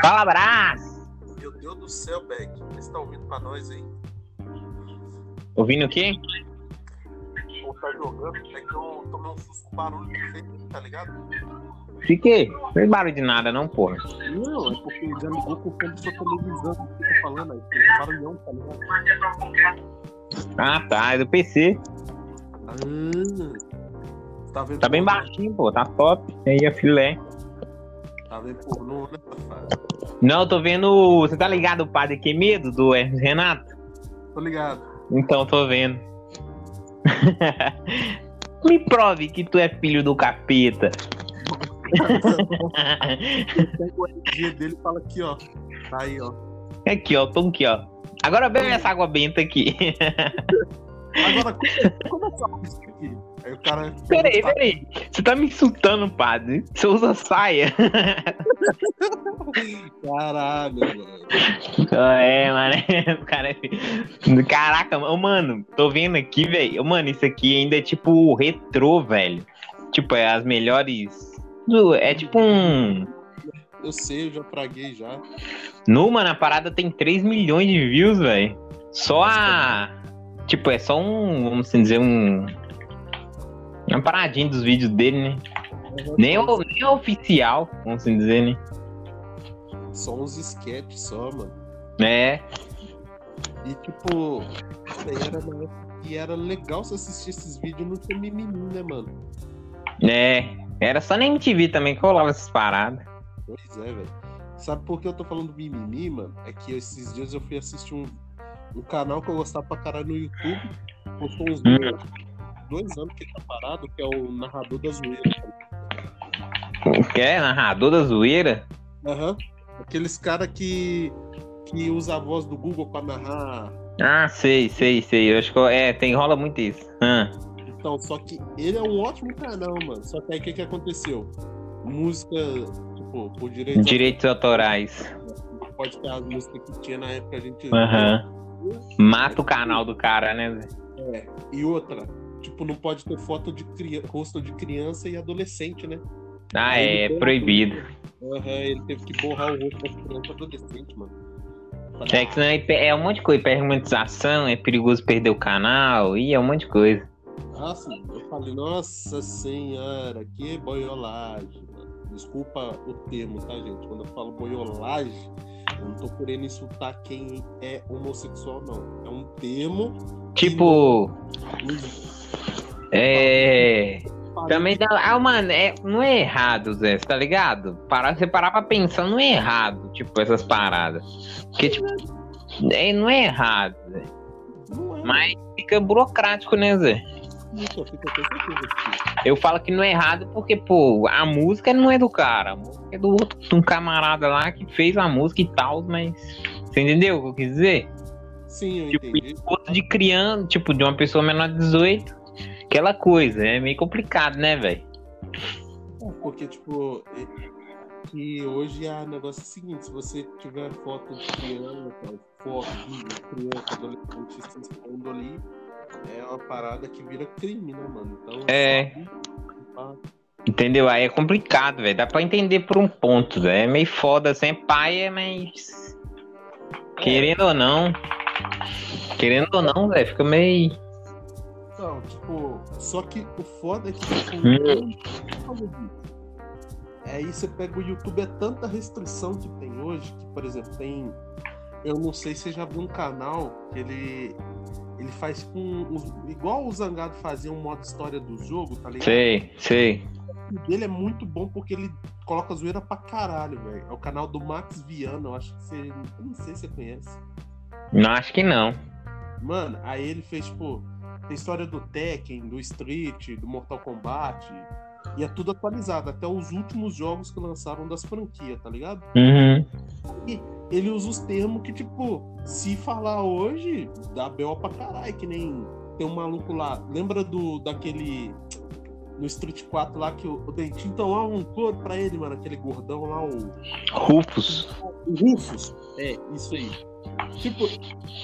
Fala, abraço! Meu Deus do céu, Beck. Você tá ouvindo pra nós aí? Ouvindo o quê? Ou tá jogando? É que eu tomei um susto com barulho fez, tá ligado? Fiquei. Não fez barulho de nada, não, porra. Não, é porque já ligou com o fone da sua televisão que você tá falando aí. Tem um barulhão, tá ligado? Ah, tá. É do PC. Ah, tá vendo? Tá bem pornô? baixinho, pô. Tá top. Aí a filé. Tá vendo pornô, né, safado? Não, eu tô vendo. Você tá ligado o padre que medo do Hermes Renato? Tô ligado. Então, tô vendo. Me prove que tu é filho do capeta. O RG dele fala aqui, ó. Tá aí, ó. Aqui, ó. Tô aqui, ó. Agora bebe essa água benta aqui. Agora, como essa música aqui? Aí o cara. Peraí, peraí. Você tá me insultando, padre. Você usa saia. Caralho, mano. É, mano. O cara é... Caraca, mano, tô vendo aqui, velho. Mano, isso aqui ainda é tipo retrô, velho. Tipo, é as melhores. É tipo um. Eu sei, eu já praguei já. No, mano, a parada tem 3 milhões de views, velho. Só a. Tipo, é só um. Vamos assim dizer, um. Uma paradinha dos vídeos dele, né? Nem o, nem oficial, vamos assim dizer, né? Só uns sketches só, mano. É. E tipo, era na época que era legal você assistir esses vídeos não ter mimimi, né, mano? É. Era só na MTV também que rolava essas paradas. Pois é, velho. Sabe por que eu tô falando mimimi, mano? É que esses dias eu fui assistir um, um canal que eu gostava pra caralho no YouTube. Postou uns Hum. dois, dois anos que ele tá parado, que é o narrador da zoeira. Que é? Narrador da zoeira? Aham. Aqueles caras que, que usa a voz do Google pra narrar. Ah, sei, sei, sei. Eu acho que é, tem, rola muito isso. Ah. Então, só que ele é um ótimo canal, mano. Só que aí o que, que aconteceu? Música, tipo, por direito. Direitos autorais. Pode ter as músicas que tinha na época a gente. Aham. Mata o canal do cara, né? É. E outra, tipo, não pode ter foto de rosto de criança e adolescente, né? Ah, é proibido. Aham, ele teve que borrar o rosto das crianças e adolescente, mano. É que senão é, é um monte de coisa, hipermonização, é perigoso perder o canal, e é um monte de coisa. Ah, sim. Eu falei, nossa senhora, que boiolagem, mano. Desculpa o termo, tá, gente? Quando eu falo boiolagem, eu não tô querendo insultar quem é homossexual, não. É um termo. Tipo, é. Também dá. Ah, mano, é, não é errado, Zé, tá ligado? Parar, você parar pra pensar, não é errado, tipo, essas paradas. Porque, tipo, é, não é errado, Zé. É, Mas fica burocrático, né, Zé? Isso, fica Eu falo que não é errado porque, pô, a música não é do cara. A música é do outro, de um camarada lá que fez a música e tal, mas. Você entendeu o que eu quis dizer? Sim, eu Tipo, entendi. de criança, tipo, de uma pessoa menor de 18. Aquela coisa, é meio complicado, né, velho? Porque, tipo, é- que hoje é o negócio seguinte, se você tiver foto de criança, foto de criança, adolescente se expondo ali, é uma parada que vira crime, né, mano? Então, É. só- Entendeu? Aí é complicado, velho. Dá pra entender por um ponto, velho. É meio foda, assim, é paia, mas. Querendo ou não. Querendo ou não, velho, fica meio. Tipo, só que o foda é que tipo, Hum. Aí você pega o YouTube, é tanta restrição que tem hoje, que, por exemplo, tem. Eu não sei se você já viu um canal que ele. Ele faz com. igual o Zangado fazia um modo história do jogo, tá ligado? Sei, sei. O dele é muito bom porque ele coloca zoeira pra caralho, velho. É o canal do Max Viana, eu acho que você. Eu não sei se você conhece. Não, acho que não. Mano, aí ele fez, tipo, tem história do Tekken, do Street, do Mortal Kombat. E é tudo atualizado, até os últimos jogos que lançaram das franquias, tá ligado? Uhum. Ele usa os termos que, tipo, se falar hoje, dá B.O. pra caralho, que nem tem um maluco lá. Lembra do daquele. No Street 4 lá que o, o Dentinho então lá um couro pra ele, mano, aquele gordão lá, o. Rufus. O Rufus. É, isso aí. Tipo,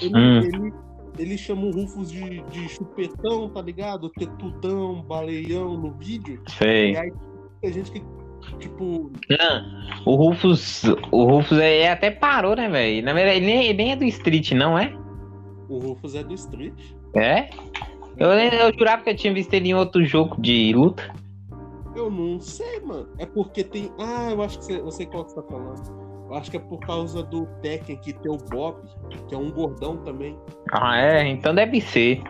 ele, Hum. ele, ele chama o Rufus de, de chupetão, tá ligado? Tetudão, baleião no vídeo. E Sei. aí tem gente que Tipo. Não, o Rufus. O Rufus é, é até parou, né, velho? Na verdade, ele nem, ele nem é do Street, não é? O Rufus é do Street. É? Eu, eu jurava que eu tinha visto ele em outro jogo de luta. Eu não sei, mano. É porque tem. Ah, eu acho que você, eu sei qual que você tá falando. Eu acho que é por causa do Tekken que tem o Bob, que é um gordão também. Ah, é? Então deve ser.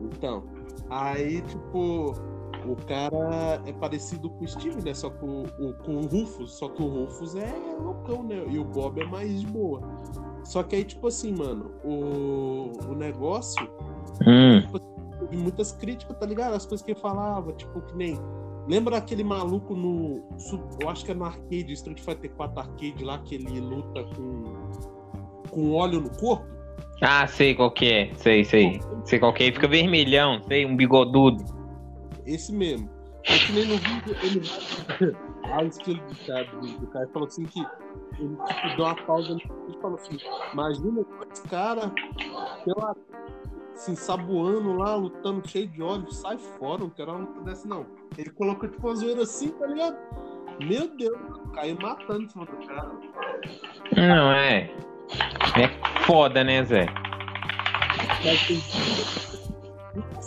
Então. Aí, tipo, o cara é parecido com o Steve, né? Só com o, com o Rufus. Só que o Rufus é loucão, né? E o Bob é mais de boa. Só que aí, tipo assim, mano, o, o negócio. Hum. Tipo, muitas críticas, tá ligado? As coisas que ele falava, tipo, que nem. Lembra aquele maluco no. Eu acho que é no arcade, Street Fighter 4 arcade lá, que ele luta com. com óleo no corpo? Ah, sei qual que é. Sei, sei. Sei qual que é. Ele fica vermelhão, sei, um bigodudo. Esse mesmo. É que nem no vídeo ele vai. Ah, o estilo do cara, do cara falou assim que ele deu uma pausa e falou assim: imagina esse cara, pela se ensaboando lá, lutando cheio de óleo, sai fora, não quero uma luta dessa, não. Ele colocou tipo uma zoeira assim, tá ligado? Meu Deus, caiu matando em cima do cara. Não, é. É foda, né, Zé?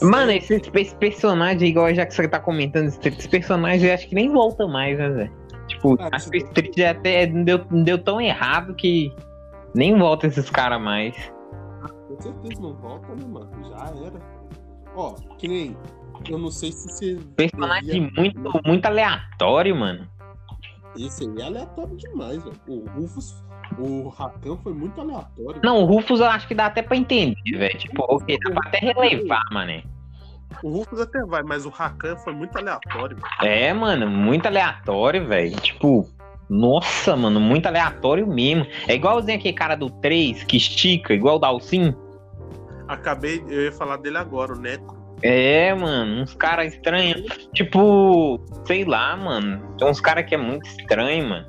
Mano, esse, esse personagem, igual já que você tá comentando, esse personagem eu acho que nem volta mais, né, Zé? Tipo, Ah, acho que o Street já até deu, deu tão errado que nem volta esses caras mais. Com certeza não volta, né, mano? Já era. Ó, que nem. Eu não sei se você. Personagem via- muito, muito aleatório, mano. Esse aí é aleatório demais, velho. O Rufus, o Rakan foi muito aleatório. Não, o Rufus eu acho que dá até pra entender, velho. Tipo, ok, dá pra até relevar, mano. O Rufus até vai, mas o Rakan foi muito aleatório. É, mano, muito aleatório, velho. Tipo, nossa, mano, muito aleatório mesmo. É igualzinho aquele cara do 3 que estica, igual o Dalcin. Acabei, eu ia falar dele agora, o Neco. É, mano, uns caras estranhos. Tipo, sei lá, mano. Tem uns caras que é muito estranho, mano.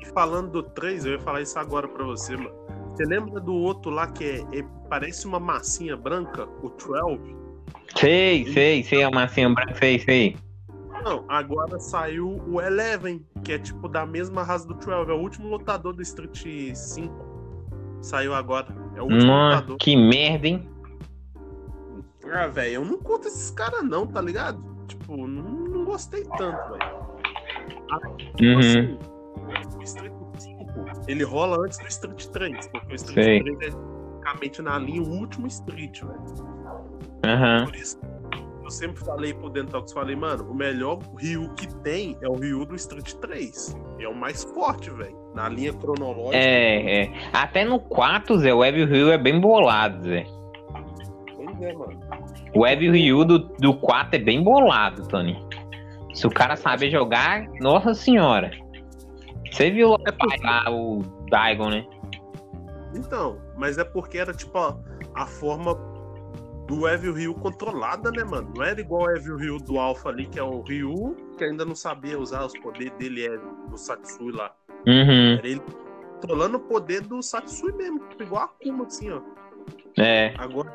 E falando do 3, eu ia falar isso agora pra você, mano. Você lembra do outro lá que é, é- parece uma massinha branca, o 12? Sei, sei, sei, a massinha branca, sei, sei. Não, agora saiu o Eleven, que é tipo da mesma raça do 12. É o último lutador do Street 5. Saiu agora. É o último Nossa, lutador. que merda, hein? Ah, velho, eu não conto esses caras não, tá ligado? Tipo, não, não gostei tanto, velho. Tipo Uhum. assim, o Street 5, ele rola antes do Street 3, porque o Street Sei. 3 é basicamente na linha o último Street, velho. Aham. Por isso, eu sempre falei pro Dentox, falei, mano, o melhor Ryu que tem é o Ryu do Street 3. É o mais forte, velho. Na linha cronológica. É, é. Até no 4, Zé, o Evil Ryu é bem bolado, Zé. Pois é, mano. O Evil Ryu do, do 4 é bem bolado, Tony. Se o cara saber jogar, nossa senhora. Você viu É porque- lá o Daigon, né? Então, mas é porque era tipo a, a forma do Evil Ryu controlada, né, mano? Não era igual o Evil Ryu do Alpha ali, que é o Ryu, que ainda não sabia usar os poderes dele, é do Satsui lá. Uhum. Era ele controlando o poder do Satsui mesmo, tipo, igual a Akuma, assim, ó. É. Agora,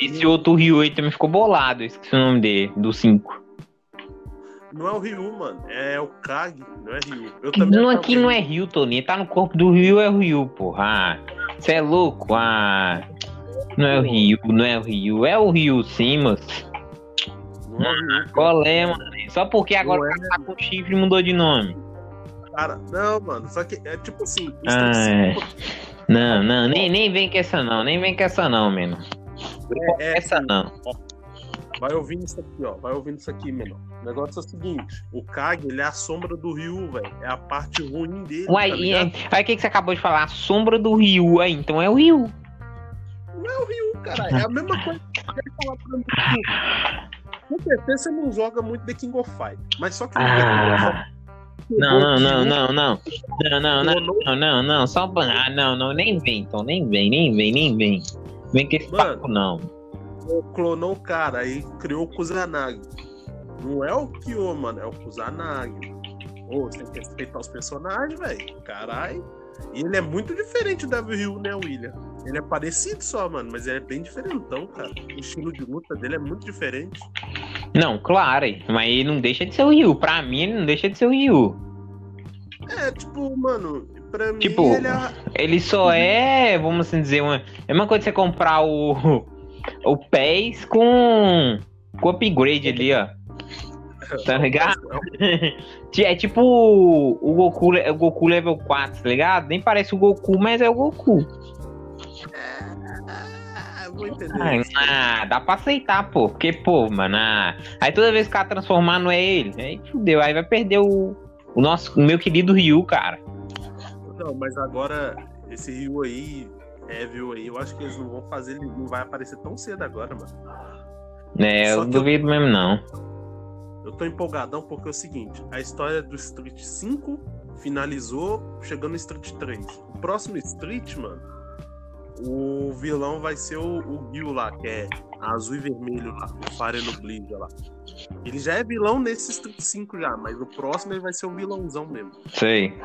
Esse outro Ryu aí também ficou bolado, esqueci o nome dele, do 5. não é o Ryu, mano, é o Kage, não é Ryu. Eu também Não, aqui não é Ryu, Tony. Tá no corpo do Ryu, é o Ryu, porra. Ah, você é louco? Ah. Não é o Ryu, não é o Ryu. É o Ryu sim. Não Ryu, Qual é, mano? Só porque agora é. tá com chifre e mudou de nome. cara. Não, mano, só que é tipo assim, Ah, é. 5 Não, não, nem, nem vem com essa não, nem vem com essa não, mano. é, é Essa não. Vai ouvindo isso aqui, ó. Vai ouvindo isso aqui, menor. O negócio é o seguinte: o Kage, ele é a sombra do Ryu, velho. É a parte ruim dele. Uai, tá aí, aí o que, que você acabou de falar? A sombra do Ryu aí, então é o Ryu. Não é o Ryu, cara. É a mesma coisa que eu falar pra mim. Com certeza você não joga muito The King of Fight. Mas só que Ah, não, não, não, não, não. Não, não, não, não, não, não. Só Ah, não, não, nem vem, então, nem vem, nem vem, nem vem. Vem com esse papo, não. Clonou o cara, aí criou o Kusanagi. Não é o Kyo, mano, é o Kusanagi. Ô, você tem que respeitar os personagens, velho. Caralho. E ele é muito diferente do Evil Ryu, né, William? Ele é parecido só, mano, mas ele é bem diferentão, cara. O estilo de luta dele é muito diferente. Não, claro, mas ele não deixa de ser o Ryu. Pra mim, ele não deixa de ser o Ryu. É, tipo, mano, pra mim Tipo, ele é. Ele só é, vamos assim dizer, uma. É uma coisa você comprar o. O PES com. Com upgrade ali, ó. Tá ligado? É tipo o Goku, o Goku level 4, tá ligado? Nem parece o Goku, mas é o Goku. É, vou entender. Ah, ah, dá pra aceitar, pô. Porque, pô, mano. ah, aí toda vez que o cara transformar não é ele. Aí fudeu. Aí vai perder o, o nosso, o meu querido Ryu, cara. Não, mas agora esse Rio aí, Evil aí, eu acho que eles não vão fazer, ele não vai aparecer tão cedo agora, mano. É, Só eu que eu- duvido mesmo, não. Eu tô empolgadão porque é o seguinte, a história do Street 5 finalizou chegando no Street 3. O próximo Street, mano, o vilão vai ser o, o Gil lá, que é azul e vermelho lá, o Fire no Bleed lá. Ele já é vilão nesse Street 5 já, mas no próximo ele vai ser o vilãozão mesmo. Sei.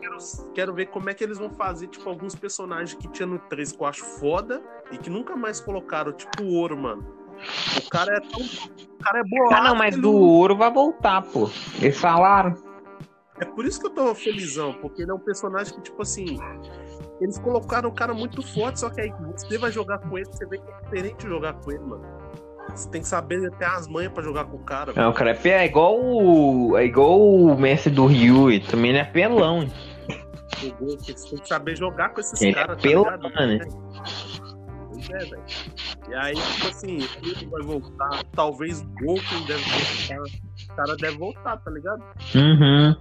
Quero, quero ver como é que eles vão fazer, tipo, alguns personagens que tinha no 3 que eu acho foda e que nunca mais colocaram, tipo o ouro, mano. O cara é tão. O cara é bolado. Ah, não, mas do ouro vai voltar, pô. Eles falaram. É por isso que eu tô felizão, porque ele é um personagem que, tipo assim. Eles colocaram um cara muito forte, só que aí você vai jogar com ele, você vê que é diferente jogar com ele, mano. Você tem que saber até as manhas pra jogar com o cara. Não, o cara é, é igual o. É igual o mestre do Ryu, e também ele é pelão. Você tem que saber jogar com esses Ele é caras, tá pelão, ligado? né? Pois é, velho. E aí, tipo assim, ele vai voltar. Talvez o Goku deve voltar. O cara deve voltar, tá ligado? Uhum.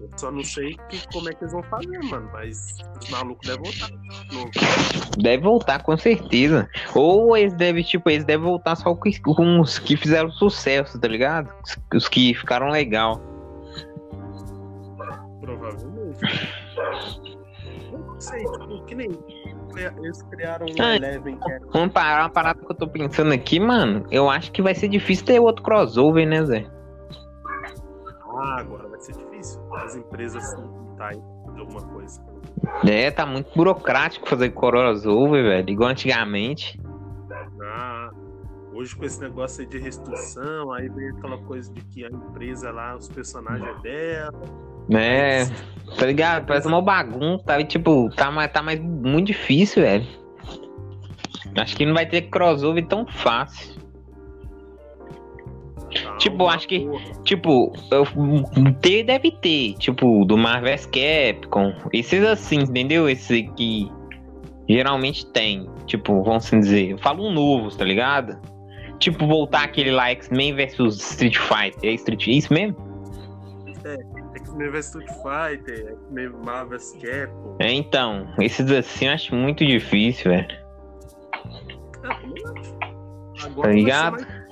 Eu só não sei que, como é que eles vão fazer, mano. Mas os malucos devem voltar. Deve voltar, com certeza. Ou eles devem, tipo, eles devem voltar só com, os que fizeram sucesso, tá ligado? Os, os que ficaram legal. Provavelmente. Não sei, tipo, que nem. Eles criaram um Ah, Eleven que é. Vamos parar uma parada que eu tô pensando aqui, mano. Eu acho que vai ser difícil ter outro crossover, né, Zé? Ah, agora vai ser difícil. As empresas tá aí de alguma coisa. É, tá muito burocrático fazer crossover, velho. Igual antigamente. Ah, hoje com esse negócio aí de restrição, aí vem aquela coisa de que a empresa lá, os personagens é dela. É, tá ligado? Parece uma bagunça. Tá, tipo, tá, mais- tá mais muito difícil, velho. Acho que não vai ter crossover tão fácil. Tipo, uma acho que- porra. Tipo, eu, ter deve ter. Tipo, do Marvel vs Capcom. Esses assim, entendeu? Esse que geralmente tem. Tipo, vamos assim dizer. Eu falo um novo, tá ligado? Tipo, voltar aquele lá X-Men versus Street Fighter. É Street, é isso mesmo? X-Men vs Street Fighter, X-Men Marvel vs Capcom. É, então. Esses assim eu acho muito difícil, velho. Acho. Agora Tá vai ser ligado? mais-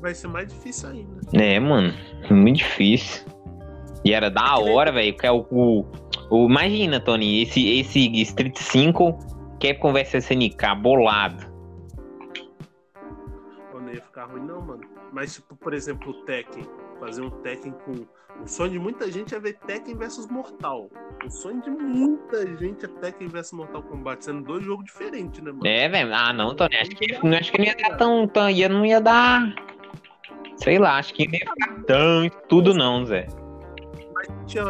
Vai ser mais difícil ainda. É, mano. Muito difícil. E era da hora, velho. Que é o, o, o- Imagina, Tony, esse, esse Street 5 Capcom vs SNK bolado. Pô, Não ia ficar ruim, não, mano. Mas, tipo, por exemplo, o Tekken. Fazer um Tekken com. O sonho de muita gente é ver Tekken versus Mortal. O sonho de muita gente é Tekken versus Mortal Kombat, sendo dois jogos diferentes, né, mano? É, velho. Ah, não, Tony. Acho que, não acho que não ia dar tão, tão. Ia, não ia dar. Sei lá, acho que não ia ficar tão tudo, não, Zé.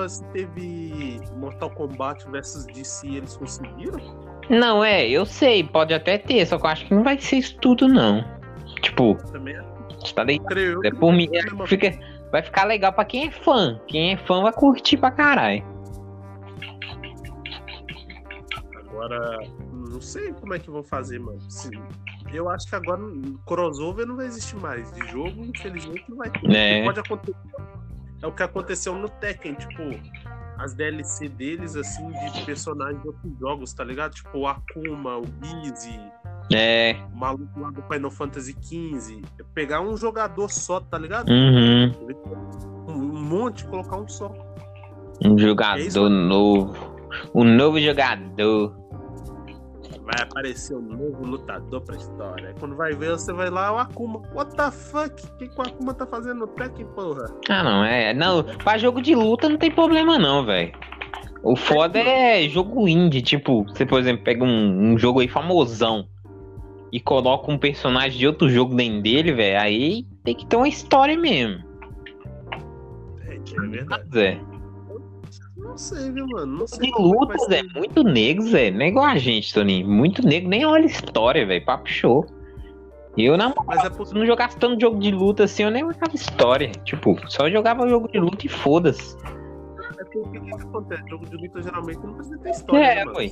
Se teve Mortal Kombat versus DC, eles conseguiram? Não, é, eu sei, pode até ter, só que eu acho que não vai ser isso tudo, não. Tipo, Também é. você tá eu. É por mim, fica, vai ficar legal pra quem é fã. Quem é fã vai curtir pra caralho. Agora, não sei como é que vão fazer, mano. Se- eu acho que agora crossover não vai existir mais. De jogo, infelizmente, não vai ter. É. Pode acontecer. É o que aconteceu no Tekken, tipo, as DLC deles, assim, de personagens de outros jogos, tá ligado? Tipo, o Akuma, o Easy, É, o maluco lá do Final Fantasy XV. Pegar um jogador só, tá ligado? uhum. Um, monte, colocar um só. Um É isso, jogador novo. Um novo jogador. Vai aparecer um novo lutador pra história. Quando vai ver, você vai lá, o Akuma. What the fuck? O que, que o Akuma tá fazendo no Tekken, porra? Ah, não, é. Não, pra jogo de luta não tem problema, não, velho. O foda é jogo indie, tipo, você, por exemplo, pega um, um jogo aí famosão. E coloca um personagem de outro jogo dentro dele, velho, aí tem que ter uma história mesmo. É, é verdade. Zé. Não sei, viu, mano? Não sei De é que luta, vai Zé, muito negro, Zé. Não é igual a gente, Toninho. Muito negro, nem olha história, velho. Papo show. Eu, na moral, Mas é por se não jogasse tanto jogo de luta assim, eu nem olhava história. Tipo, só jogava jogo de luta e foda-se. é porque o que, que acontece? Jogo de luta geralmente não precisa ter história. É, né, ué.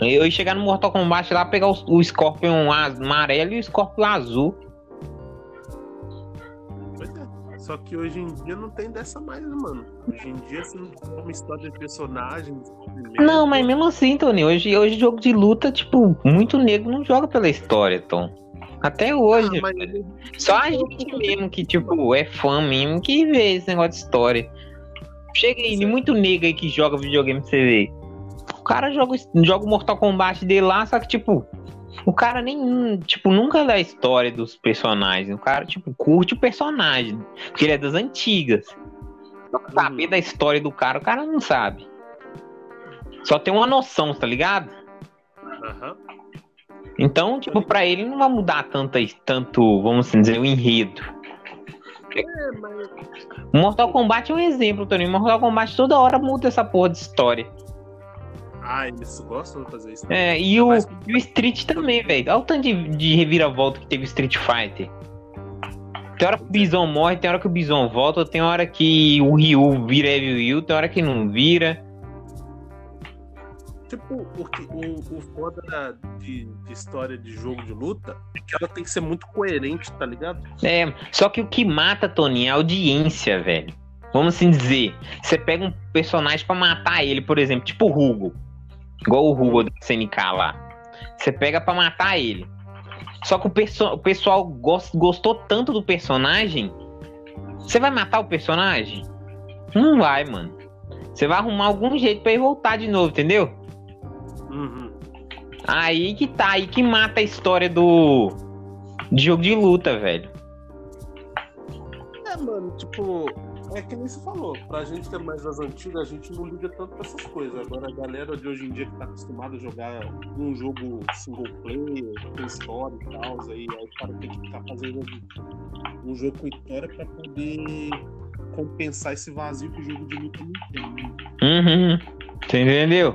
Eu ia chegar no Mortal Kombat lá, pegar o, o Scorpion amarelo e o Scorpion azul. Pois é. Só que hoje em dia não tem dessa mais, mano? Hoje em dia você não tem uma história de personagens. Não, mas mesmo assim, Tony, hoje, hoje jogo de luta, tipo, muito negro não joga pela história, Tom. Até hoje. Ah, mas- Só a gente mesmo que, tipo, é fã mesmo que vê esse negócio de história. Chega aí, muito negro aí que joga videogame pra você ver. O cara joga, joga o Mortal Kombat dele lá, só que, tipo, o cara nem, tipo, nunca lê a história dos personagens. O cara, tipo, curte o personagem, porque ele é das antigas. Só que saber Uhum. da história do cara, o cara não sabe. Só tem uma noção, tá ligado? Aham. Então, tipo, pra ele não vai mudar tanto, tanto vamos assim dizer, o enredo. É, mas Mortal Kombat é um exemplo, Tony. Mortal Kombat toda hora muda essa porra de história. Ah, eles gostam de fazer isso. É, e o, Mas- e o Street também, velho. Olha o tanto de, de reviravolta que teve Street Fighter. Tem hora que o Bison morre, tem hora que o Bison volta, tem hora que o Ryu vira Evil Ryu, tem hora que não vira. Tipo, o, o, o foda de, de história de jogo de luta é que ela tem que ser muito coerente, tá ligado? É, só que o que mata, Tony, é a audiência, velho. Vamos assim dizer. Você pega um personagem pra matar ele, por exemplo, tipo o Hugo. Igual o Hugo do CNK lá. Você pega pra matar ele. Só que o, perso- o pessoal gos- gostou tanto do personagem. Você vai matar o personagem? Não vai, mano. Você vai arrumar algum jeito pra ele voltar de novo, entendeu? Uhum. Aí que tá, aí que mata a história do. De jogo de luta, velho. É, mano, tipo, é que nem você falou. Pra gente que é mais das antigas, a gente não liga tanto pra essas coisas. Agora a galera de hoje em dia que tá acostumada a jogar um jogo single player, com história e tal, aí, aí o cara tem que ficar fazendo um jogo com história pra poder compensar esse vazio que o jogo de luta não tem. né? Uhum. Você entendeu?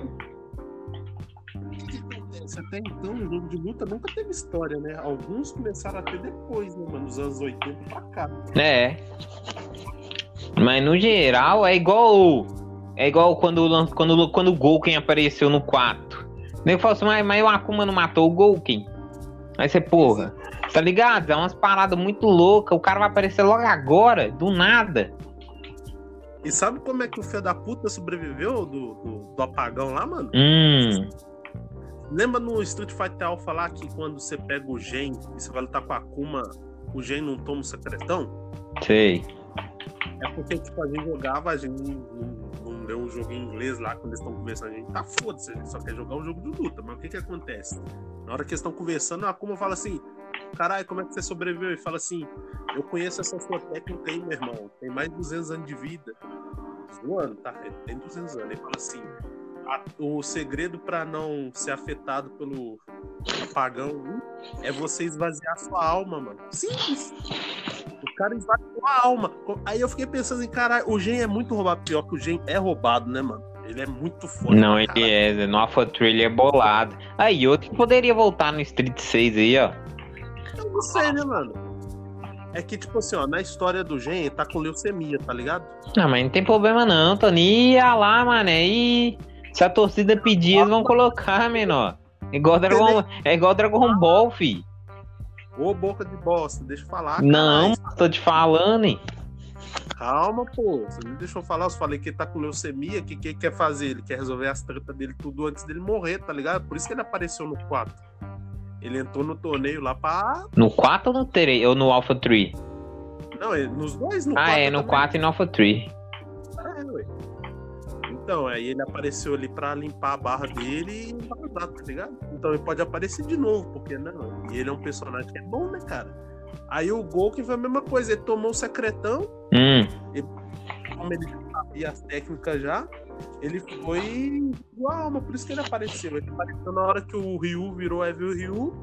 Até então, o jogo de luta nunca teve história, né? Alguns começaram a ter depois, né, mano? Dos anos 80 pra cá. É. Mas no geral é igual. É igual quando, quando, quando o Golken apareceu no 4. O nego falou assim, mas, mas o Akuma não matou o Golken. Aí você, porra, tá ligado? É umas paradas muito loucas. O cara vai aparecer logo agora, do nada. E sabe como é que o filho da puta sobreviveu do, do, do apagão lá, mano? Hum. Lembra no Street Fighter Alpha lá que quando você pega o Gen e você vai lutar com a Akuma, o Gen não toma o secretão? Sei. É porque, tipo, a gente jogava, a gente não, não, não o jogo em inglês lá, quando eles estão conversando, a gente tá foda-se, a gente só quer jogar um jogo de luta. Mas o que que acontece? Na hora que eles estão conversando, a Akuma fala assim, caralho, como é que você sobreviveu? E fala assim, eu conheço essa sua técnica meu irmão, tem mais de 200 anos de vida. Zoando, tá? Tem 200 anos. Ele fala assim, "A- o segredo pra não ser afetado pelo apagão é você esvaziar sua alma, mano. Simples. O cara esvaziou a alma. Aí eu fiquei pensando em, caralho, o Gen é muito roubado. Pior que o Gen é roubado, né, mano? Ele é muito foda. Não, ele caralho. é. No Alpha ele é bolado. Aí, outro que poderia voltar no Street 6 aí, ó. Eu não sei, né, mano? É que, tipo assim, ó, na história do Gen, ele tá com leucemia, tá ligado? Não, mas não tem problema não, Tony. Ia lá, mané. E se a torcida pedir, eles vão colocar, menor. Igual Dragon, é igual Dragon Ball, fi. Ô, boca de bosta, deixa eu falar. Não, caralho. tô te falando, hein? Calma, pô. Você não deixou falar. Eu falei que ele tá com leucemia. O que, que ele quer fazer? Ele quer resolver as tretas dele tudo antes dele morrer, tá ligado? Por isso que ele apareceu no 4. Ele entrou no torneio lá pra. No 4 ou no 3? Ou no Alpha 3? Não, ele- nos dois, no Ah, 4. é, no 4 e no Alpha 3. É, ué. Então, aí ele apareceu ali pra limpar a barra dele e vazar, tá ligado? Então ele pode aparecer de novo, porque não? E ele é um personagem que é bom, né, cara? Aí o Golken foi a mesma coisa, ele tomou o secretão, Hum, como ele sabia as técnicas já, ele foi igual alma, por isso que ele apareceu. Ele apareceu na hora que o Ryu virou Evil Ryu,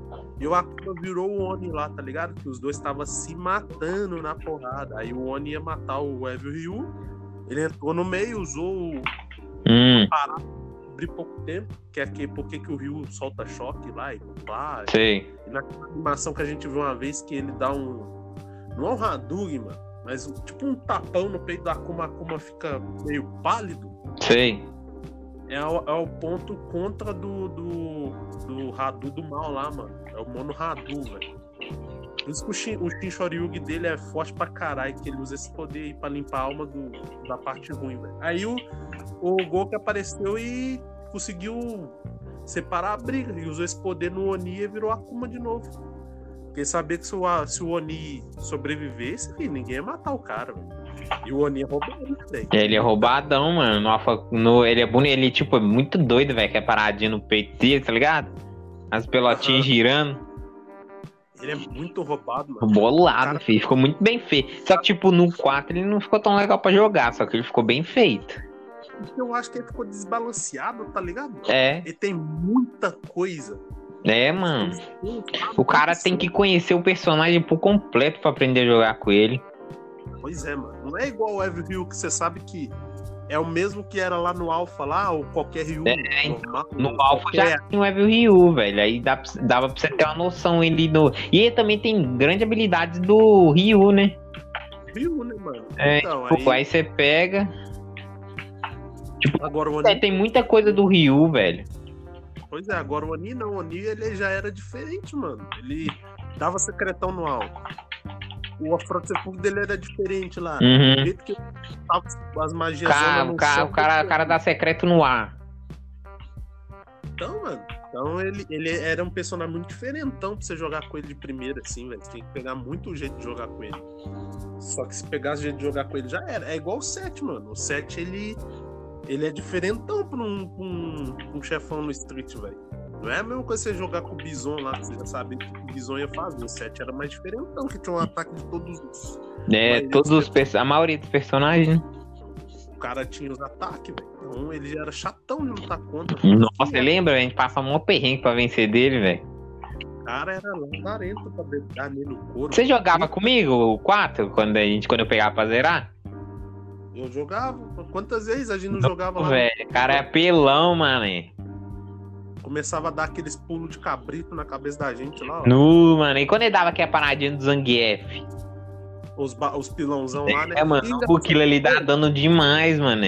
E o Akuma virou o Oni lá, tá ligado? Que os dois estavam se matando na porrada. Aí o Oni ia matar o Evil Ryu. Ele entrou no meio, usou o Hum, parar abrir pouco tempo, que é que, porque que o Ryu solta choque lá e pá. sei. E naquela animação que a gente viu uma vez que ele dá um. Não é um Hadouken, mano, mas um- tipo um tapão no peito da Akuma, Akuma fica meio pálido. Sei. É o, é o ponto contra do, do, do Hadu do mal lá, mano. É o Mono Hadu, velho. Por isso que o Shin, o Shin Shoryugi dele é forte pra caralho, que ele usa esse poder aí pra limpar a alma do, da parte ruim, velho. Aí o, o Goku apareceu e conseguiu separar a briga. E usou esse poder no Oni e virou Akuma de novo. Porque sabia que se o, se o Oni sobrevivesse, filho, ninguém ia matar o cara, velho. E o Oni é roubado, velho? Ele é roubadão, mano. No, no- ele é bonito, ele tipo, é muito doido, velho, que é paradinho no peito dele, tá ligado? As pelotinhas Aham. girando. Ele é muito roubado, mano. Bolado, Cara- filho. Ficou muito bem feito. Só que, tipo, no 4 ele não ficou tão legal pra jogar, só que ele ficou bem feito. Eu acho que ele ficou desbalanceado, tá ligado? É, Ele tem muita coisa. é, mano. O cara tem que conhecer o personagem por completo pra aprender a jogar com ele. Pois é, mano. Não é igual o Ever Ryu que você sabe que é o mesmo que era lá no Alpha lá, ou qualquer Ryu É, normal. No Alpha qualquer- já tem o Evil Ryu, velho. Aí dá, dava pra você ter uma noção ele no. E ele também tem grande habilidade do Ryu, né? Ryu, né, mano? É, então, Tipo, aí, aí você pega. agora o É, Oni. tem muita coisa do Ryu, velho. Pois é, agora o Oni não. O Oni ele já era diferente, mano. Ele dava secretão no alto. O afrodescendente dele era diferente lá. Uhum. Jeito que as magias Cara, cara, o, cara, o cara dá secreto no ar. Então, mano. Então ele, ele era um personagem muito diferentão pra você jogar com ele de primeira, assim, velho. Você tem que pegar muito o jeito de jogar com ele. Só que se pegasse o jeito de jogar com ele já era. É igual o 7, mano. O 7 ele. Ele é diferentão pra um, pra um, pra um chefão no Street, velho. Não é a mesma coisa você jogar com o Bison lá, que você já sabe o que o Bison ia fazer. O 7 era mais diferentão, que tinha um ataque de todos os. É, Mas todos os perso- a maioria dos personagens. né? O cara tinha os ataques, velho. Então ele já era chatão de lutar contra. Nossa, você lembra? A gente passa um perrengue pra vencer dele, velho. O cara era lazarento pra dar nele no couro. Você jogava comigo o 4 quando, a gente, quando eu pegava pra zerar? Eu jogava. Quantas vezes a gente não jogava lá? Velho, cara é apelão, mano. Começava a dar aqueles pulos de cabrito na cabeça da gente lá, ó. Nu, mano. E quando ele dava aquela paradinha do Zangief? Os, os pilãozão lá, né? É, mano, E ainda o Kilo ali dá dano demais, mano.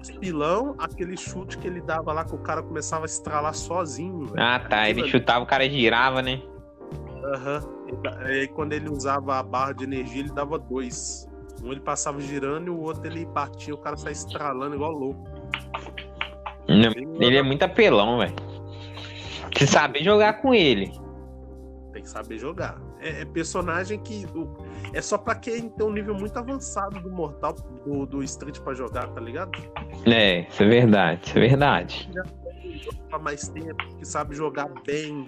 Os pilão, aquele chute que ele dava lá que o cara começava a estralar sozinho, velho. Ah, tá. Ele chutava, o cara girava, né? Aham. Da- E aí quando ele usava a barra de energia, ele dava dois. Um ele passava girando e o outro ele batia, o cara saia estralando igual louco. Ele é muito apelão, velho. Se saber jogar com ele. Tem que saber jogar. É, é personagem que. é só pra quem tem um nível muito avançado do Mortal, do, do Street pra jogar, tá ligado? É, isso é verdade, isso é verdade. Pra mais tempo, que sabe jogar bem.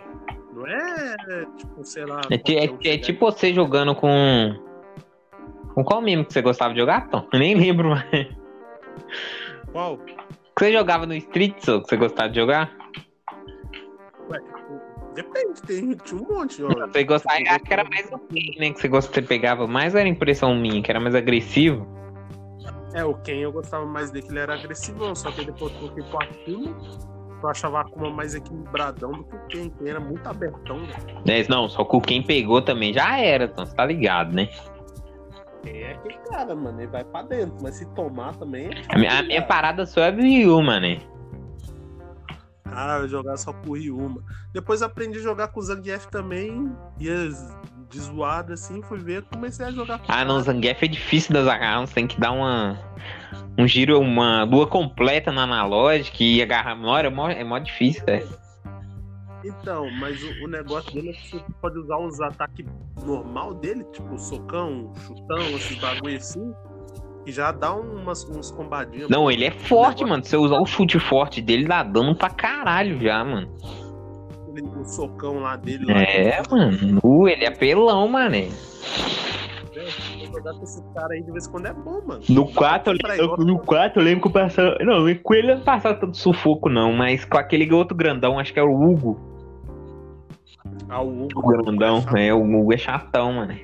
Não é tipo, sei lá. É, é- é tipo você jogando com. Com qual mesmo que você gostava de jogar, Tom? Eu nem lembro mais. em Qual? Que você jogava no Street, que você gostava de jogar? Ué, tipo, depende, tem, tinha um monte. Ó. Você gostava, acho que era mais o Ken, né? Que você, gost- você pegava mais era impressão minha, que era mais agressivo. É, o Ken eu gostava mais dele, que ele era agressivão, só que depois eu coloquei pro Akuma, eu achava a Akuma mais equilibradão do que o Ken. Ken era muito abertão, velho. É, não, só que o quem pegou também já era, Tom, você tá ligado, né? É aquele cara, mano, ele vai pra dentro, mas se tomar também. é A minha, a minha parada só é Ryu, mano. Ah, eu jogava só com o Ryuma. Depois aprendi a jogar com o Zangief também. Ia de zoada assim, fui ver, comecei a jogar com Ah, o não, cara. Zangief é difícil das agarrar, você tem que dar uma. Um giro, uma lua completa na analógica e agarrar na hora, é mó, é mó difícil, velho. Então, mas o, o negócio dele é que você pode usar os ataques normal dele, tipo socão, chutão, esses bagulho assim, e já dá umas, uns combadinhos. Não, ele é forte, Negócio- mano. Se você usar o chute forte dele, dá dano pra caralho já, mano. Ele- O socão lá dele. Lá, É, mano. Uh, ele é pelão, mano. Jogar com esse cara aí de vez em quando é bom, mano. No 4, eu, no 4 eu lembro que eu passava. Não, com ele eu não passava tanto sufoco, não, mas com aquele outro grandão, acho que era o Hugo. Ah, o Hugo. O grandão. É, o Hugo é chatão, mano.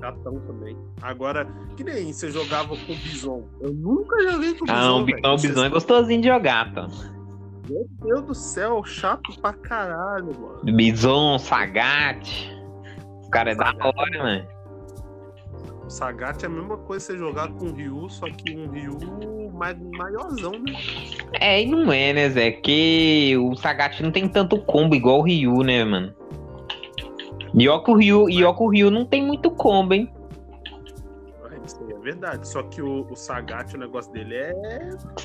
Chatão também. Agora, que nem você jogava com o Bison. Eu nunca joguei com o Bison. Ah, o. Bison, o Bison é gostosinho de jogar, tá? Meu Deus do céu, chato pra caralho, mano. Bison, Sagat. Os caras é da hora, mano. Sagat é a mesma coisa você jogar com o Ryu, só que um Ryu mais, maiorzão, né? É, e não é, né, Zé? Que o Sagat não tem tanto combo igual o Ryu, né, mano? E ó que o Ryu, e ó que o Ryu não tem muito combo, hein? Aí é verdade. Só que o, o Sagat, o negócio dele é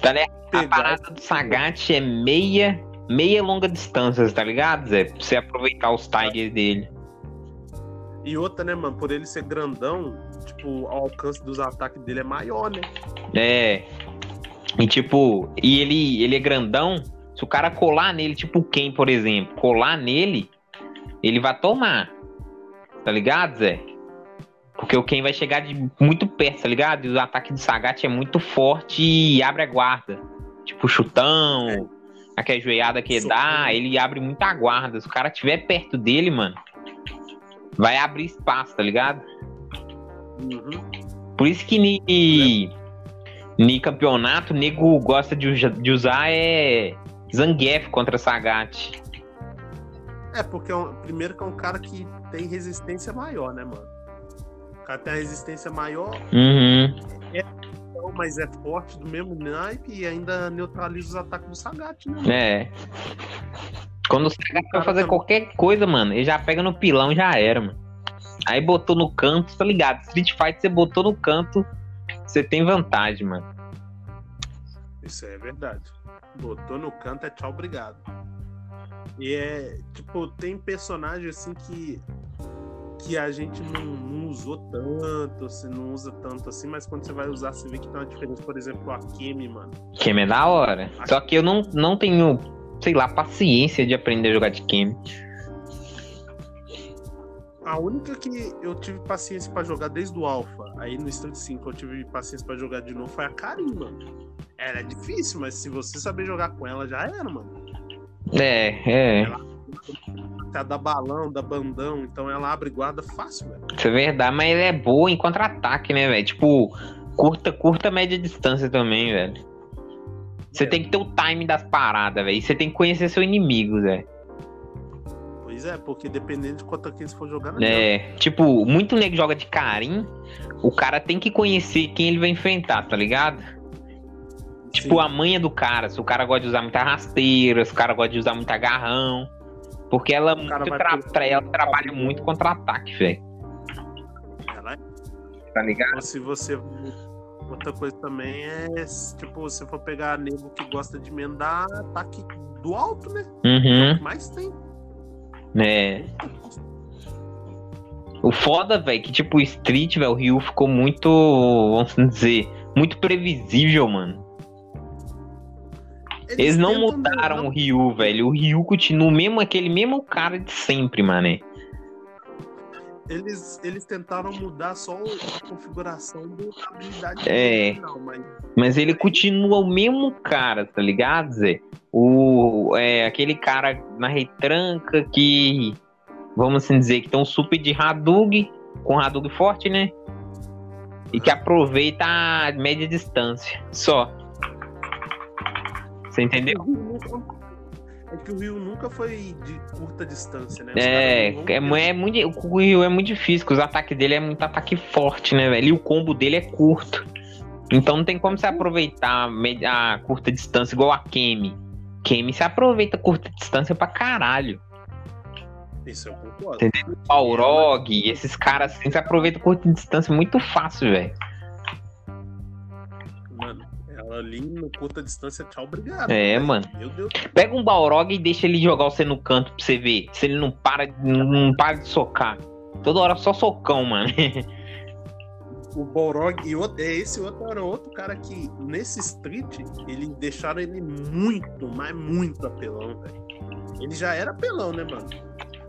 tá ligado? A parada do Sagat é meia, meia longa distância, tá ligado, Zé? Pra você aproveitar os tigers dele. E outra, né, mano? Por ele ser grandão, tipo, o alcance dos ataques dele é maior, né? É. E tipo, e ele, ele é grandão. Se o cara colar nele, tipo o Ken, por exemplo, colar nele, ele vai tomar. Tá ligado, Zé? Porque o Ken vai chegar de muito perto, tá ligado? E o ataque do Sagat é muito forte e abre a guarda. Tipo, chutão, aquela joelhada que Socão. dá, ele abre muita guarda. Se o cara estiver perto dele, mano, vai abrir espaço, tá ligado? Uhum. Por isso que ni, ni campeonato, o nego gosta de, de usar é Zangief contra Sagat. É, porque é um- primeiro que é um cara que tem resistência maior, né, mano? O cara tem a resistência maior, Uhum. então, mas é forte do mesmo naipe e ainda neutraliza os ataques do Sagat, né? É. Quando o Sagat vai fazer tá- qualquer coisa, mano, ele já pega no pilão já era, mano. Aí botou no canto, tá ligado? Street Fighter você botou no canto, você tem vantagem, mano. Isso é verdade. Botou no canto é tchau, obrigado. E é, tipo, tem personagem assim que que a gente não, não usou tanto, você não usa tanto assim, mas quando você vai usar, você vê que tem uma diferença. Por exemplo, o Akemi, mano. Kemi é da hora. Só que eu não, não tenho, sei lá, paciência de aprender a jogar de Kemi. A única que eu tive paciência pra jogar desde o Alpha, aí no Street 5 eu tive paciência pra jogar de novo, foi a Karin, mano. Ela é difícil, mas se você saber jogar com ela, já era, mano. É, é. Tá da balão, da bandão, então ela abre guarda fácil, velho. Isso é verdade, mas ele é boa em contra-ataque, né, velho? Tipo, curta, curta média distância também, velho. Você É. tem que ter o time das paradas, velho. E Você tem que conhecer seu inimigo, velho. Pois é, porque dependendo de quanto aqui você for jogar, não. É, tipo, muito nego joga de carim, o cara tem que conhecer quem ele vai enfrentar, tá ligado? Tipo, Sim. a manha do cara, se o cara gosta de usar muita rasteira, se o cara gosta de usar muito agarrão. Porque ela, muito tra- tra- ela trabalha muito contra-ataque, velho. É- Tá ligado? Ou se você. Outra coisa também é, tipo, se for pegar nego que gosta de emendar ataque do alto, né? É Uhum. que mais tem. É. O foda, velho, que tipo, o Street, velho, o Ryu ficou muito, vamos dizer, muito previsível, mano. Eles não tentam- mudaram não- o Ryu, velho. O Ryu continua mesmo, aquele mesmo cara de sempre, mano. Eles, eles tentaram mudar só a configuração da habilidade É. final, mas Mas ele continua o mesmo cara, tá ligado, Zé? O, é, aquele cara na retranca que, vamos assim dizer, que tem um super de Hadug, com Hadug forte, né? E que aproveita a média distância, só. Você entendeu? É que o Rio nunca foi de curta distância, né? Os É, é, é muito, o Ryu é muito difícil, porque os ataques dele é muito ataque forte, né, velho? E o combo dele é curto. Então não tem como você aproveitar a, curta distância igual a Kemi. Kemi se aproveita a curta distância pra caralho. Isso eu concordo. Entendeu? Balrog, esses caras assim se aproveitam a curta distância muito fácil, velho. Ali no curta distância, tchau, obrigado. É, mano. Pega um Balrog e deixa ele jogar você no canto pra você ver. Se ele não para, não, para de socar. Toda hora só socão, mano. O Balrog e outro, é esse outro era outro cara que nesse street eles deixaram ele muito, mas muito apelão, velho. Ele já era apelão, né, mano?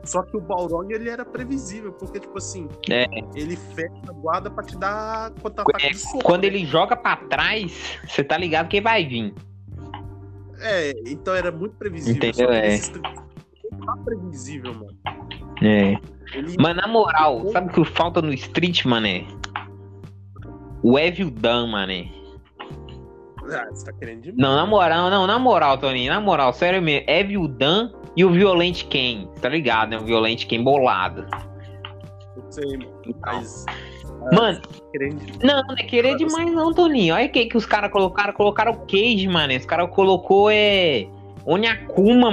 Só que o Balrog ele era previsível, porque tipo assim, É. ele fecha a guarda pra te dar É, soco. Quando né? ele joga pra trás, você tá ligado que vai vir. É, então era muito previsível. Entendeu? É. tá previsível, mano. É. Ele Mas na moral, sabe o que falta no Street, mané? O Evil Dan, mané. Ah, você tá querendo demais. Não, na moral, não, na moral, Toninho, na moral, sério mesmo. Evil Dan e o Violent Ken, tá ligado, né? O Violent Ken bolado. Não sei, mano. Mas. Mano, Querendo não, não é querer demais não, Toninho. Olha o que, que os caras colocaram. Colocaram o Cage, mané. Os caras colocou, é... Onyakuma,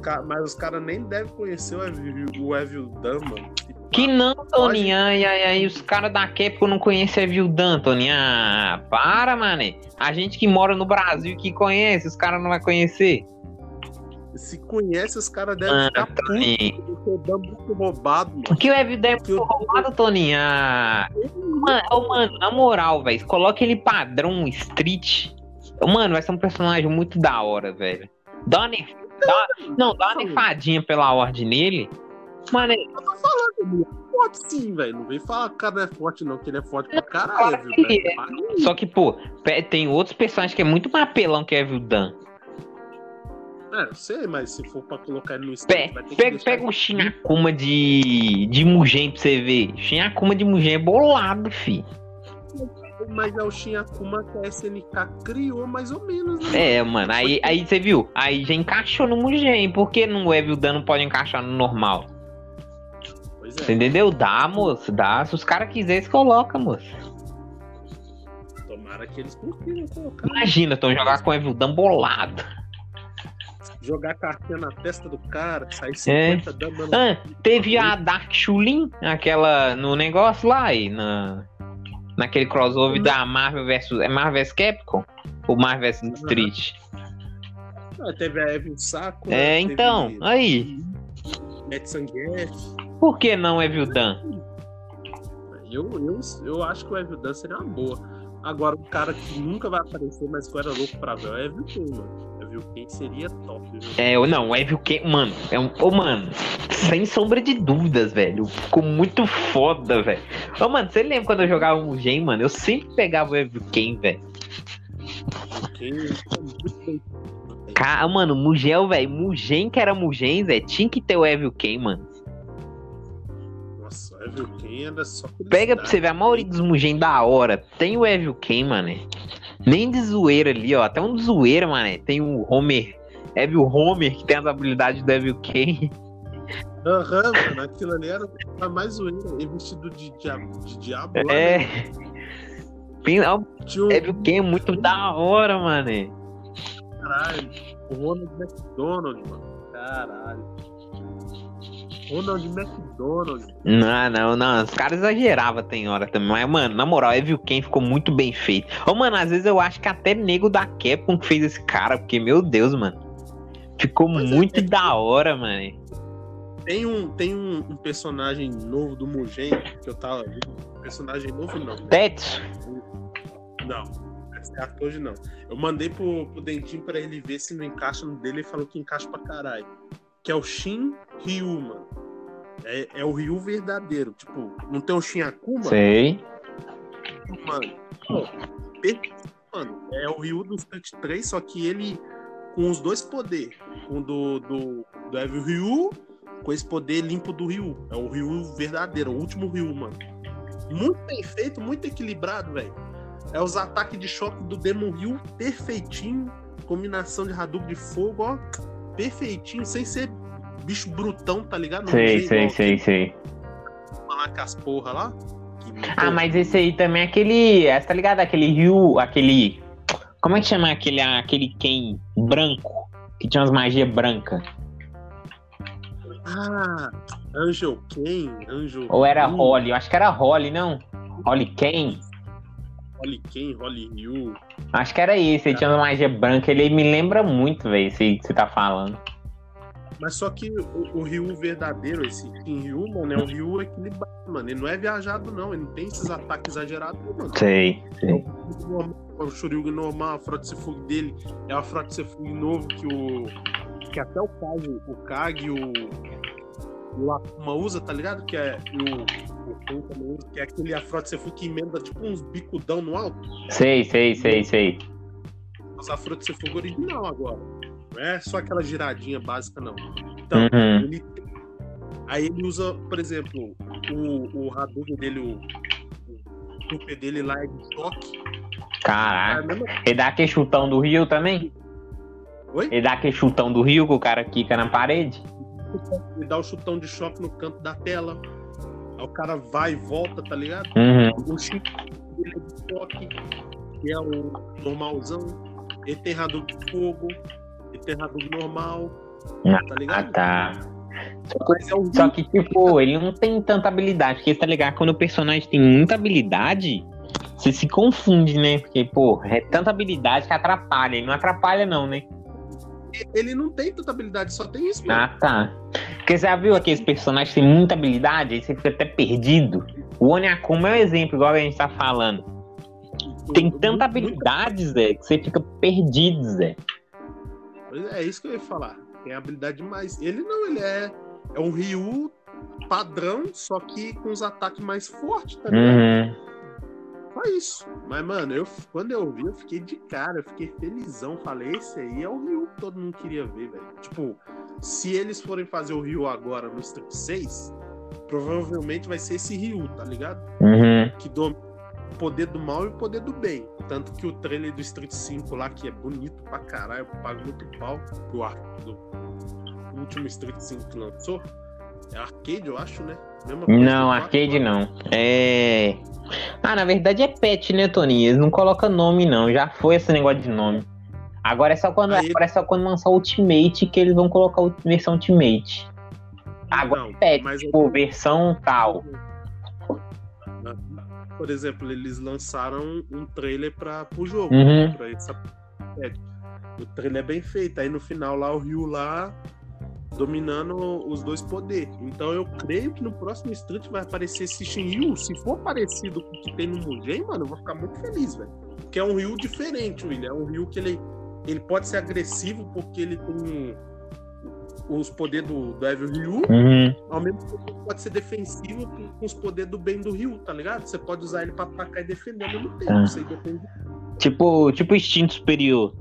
ca- Mas os caras nem devem conhecer o Evil, o Evil Dan, mano. Que não, Toninho. Ai, ai, ai. Os caras da Capcom não conhecem Evil Dan, Toninho. Ah, para, mané. A gente que mora no Brasil que conhece, os caras não vai conhecer. Se conhece, os caras devem Ah, ficar putos. O é muito roubado, mano. O que o Evil Dan é o- muito roubado, Toninho? Ah, Mano, ô, mano, na moral, velho, coloca ele padrão Street. Mano, vai ser um personagem muito da hora, velho. Dá uma nef... dá- Não, dá uma nefadinha pela ordem nele. Mano, é- Ele é forte sim, velho. Não vem falar que o cara não é forte, não, que ele é forte pra caralho, Claro viu, que ele velho? é. Só que, pô, tem outros personagens que é muito mais apelão que Evil Dan. É, sei, mas se for pra colocar ele no stream, vai ter que pega, deixar pega o Shinakuma de, de Mugen pra você ver. Shinakuma de Mugen é bolado, fi. Mas é o Shin Akuma que a SNK criou mais ou menos, né? É, mano, aí, aí você viu? Aí já encaixou no Mugen. Por que no Evil Dan não pode encaixar no normal? Pois Você é. entendeu? Dá, moço, dá. Se os caras quiserem, eles colocam, moço. Tomara que eles consigam colocar. Imagina, tão jogar com o Evil Dan bolado. Jogar cartinha na testa do cara, sair É. 50 dando. Ah, teve a Dark Shulin, aquela no negócio lá aí, na, naquele crossover da Marvel vs. É Marvel vs Capcom? Ou Marvel vs Street? Ah, teve a Evil Saco. É, então, aí. Matt Zangief. Por que não Evil Dan? Eu, eu, eu acho que o Evil Dan seria uma boa. Agora, o cara que nunca vai aparecer, mas que era louco pra ver, é o Evil Ken, mano. Evil Ken seria top, viu? É, eu- não, o Evil Ken, mano, é um. Ô, mano, sem sombra de dúvidas, velho. Ficou muito foda, velho. Ô, mano, você lembra quando eu jogava o Mugen, mano? Eu sempre pegava o Evil Ken, velho. Cara, mano, Mugel, velho. Mugen que era Mugen, velho. Tinha que ter o Evil Ken, mano. Nossa, o Evil Ken era só Pega pra você ver, a maioria dos Mugen da hora tem o Evil Ken, mano. Nem de zoeira ali, ó. Até um de zoeira, mano. Tem o Homer. Evil Homer, que tem as habilidades do Evil Ken. Aham, mano, aquilo ali era a mais zoeira. Ele vestido de diabo, de diabo lá, É. né? Tinha um Evil Ken é muito da hora, mano. caralho. O Ronald McDonald, mano. Caralho. Ronald McDonald. Não, não, não. Os caras exageravam tem hora também. Mas, mano, na moral, Evil Ken ficou muito bem feito. Ô, mano, às vezes eu acho que até nego da Capcom fez esse cara, porque, meu Deus, mano. Ficou Pois é, muito é. da hora, mano. Tem um, tem um, um personagem novo do Mugen que eu tava vendo. Personagem novo não. né? Tetsu. Não. Esse é ator de não. Eu mandei pro, pro Dentinho pra ele ver se não encaixa no dele. Ele falou que encaixa pra caralho. Que é o Shin Ryu, mano. É, é o Ryu verdadeiro. Tipo, não tem o Shin Akuma? Sei. Mano. Mano. É o Ryu do Street 3, só que ele com os dois poderes. Com o do, do, do Evil Ryu, com esse poder limpo do Ryu. É o Ryu verdadeiro, o último Ryu, mano. Muito bem feito, muito equilibrado, velho. É os ataques de choque do Demon Ryu perfeitinho. Combinação de Hadouken de fogo, ó. Perfeitinho, sem ser bicho brutão, tá ligado? Não Sei, sei sei, igual sei, lá com as porra lá. Ah, mas esse aí também é aquele. é, Tá ligado? Aquele Ryu, aquele. Como é que chama aquele, aquele Ken branco? Que tinha umas magias brancas. Ah, Angel Ken, Angel. Ou era Holly? Eu acho que era Holly, não? Holly Ken? Holly Ken, Holly Ryu. Acho que era esse, ele tinha uma magia branca. Ele me lembra muito, velho, esse que você tá falando. Mas só que o, o Ryu verdadeiro, esse Ken Ryu, mano, é um Ryu equilibrado, mano. Ele não é viajado, não. Ele não tem esses ataques exagerados, mano. Sei, É sei. normal, o Shoryuken normal, a Frotsefuge dele é o Frotsefuge novo que o. Que até o Kage, o Kage, o. O Akuma usa, tá ligado? Que é o. O também que é aquele Afrotsefuge que emenda tipo uns bicudão no alto. Sei, sei, sei, sei. A Frotsefuge original agora. Não é só aquela giradinha básica, não. Então, Uhum. ele Aí ele usa, por exemplo, o, o Hadouken dele, o, o super dele lá é de choque. É Caraca. mesma- Ele dá aquele chutão do Rio também? Oi? Ele dá aquele chutão do Rio que o cara quica na parede? Ele dá o chutão de choque no canto da tela. Aí o cara vai e volta, tá ligado? Uhum. O chip dele é de choque, que é o normalzão. Ele tem Hadouken de fogo, tem Hadouken normal, tá Ah, ligado? tá. Mas é Só que, tipo, ele não tem tanta habilidade. Porque, tá ligado? Quando o personagem tem muita habilidade, você se confunde, né? Porque, pô, é tanta habilidade que atrapalha. Ele não atrapalha, não, né? ele não tem tanta habilidade, só tem isso, mano. Ah, tá. Porque você já viu aqueles personagens que têm muita habilidade, aí você fica até perdido. O Onyakumo é um exemplo, igual a gente tá falando. Tem Muito- tanta habilidade, Zé, que você fica perdido, Zé. É isso que eu ia falar. Tem habilidade demais. Ele não, ele é, é um Ryu padrão, só que com os ataques mais fortes, tá ligado? Uhum. Só isso. Mas, mano, eu, quando eu vi, eu fiquei de cara, eu fiquei felizão. Falei, esse aí é o Ryu que todo mundo queria ver, velho. Tipo, se eles forem fazer o Ryu agora no Street 6, provavelmente vai ser esse Ryu, tá ligado? Uhum. Que domina o poder do mal e o poder do bem. Tanto que o trailer do Street 5 lá, que é bonito pra caralho, eu pago muito pau pro ar do último Street 5 que lançou. É arcade, eu acho, né? Não, arcade não. É. Ah, na verdade é pet, né, Toninho? Eles não colocam nome, não. Já foi esse negócio de nome. Agora é só quando, Aí- agora é só quando lançar o Ultimate que eles vão colocar a versão Ultimate. Agora Não, é pet, eu- tipo, versão tal. Por exemplo, eles lançaram um trailer para o jogo. Uhum. pra essa- O trailer é bem feito. Aí no final lá o Ryu lá dominando os dois poderes. Então eu creio que no próximo Street vai aparecer esse Shinryu. Se for parecido com o que tem no Mugen, mano, eu vou ficar muito feliz, velho. Porque é um Ryu diferente, William. É um Ryu que ele, ele pode ser agressivo porque ele tem os poderes do, do Evil Ryu, Uhum. ao mesmo tempo pode ser defensivo com, os poderes do bem do Ryu, tá ligado? Você pode usar ele pra atacar e defender ao mesmo tempo. Depende. Tipo, tipo instinto superior.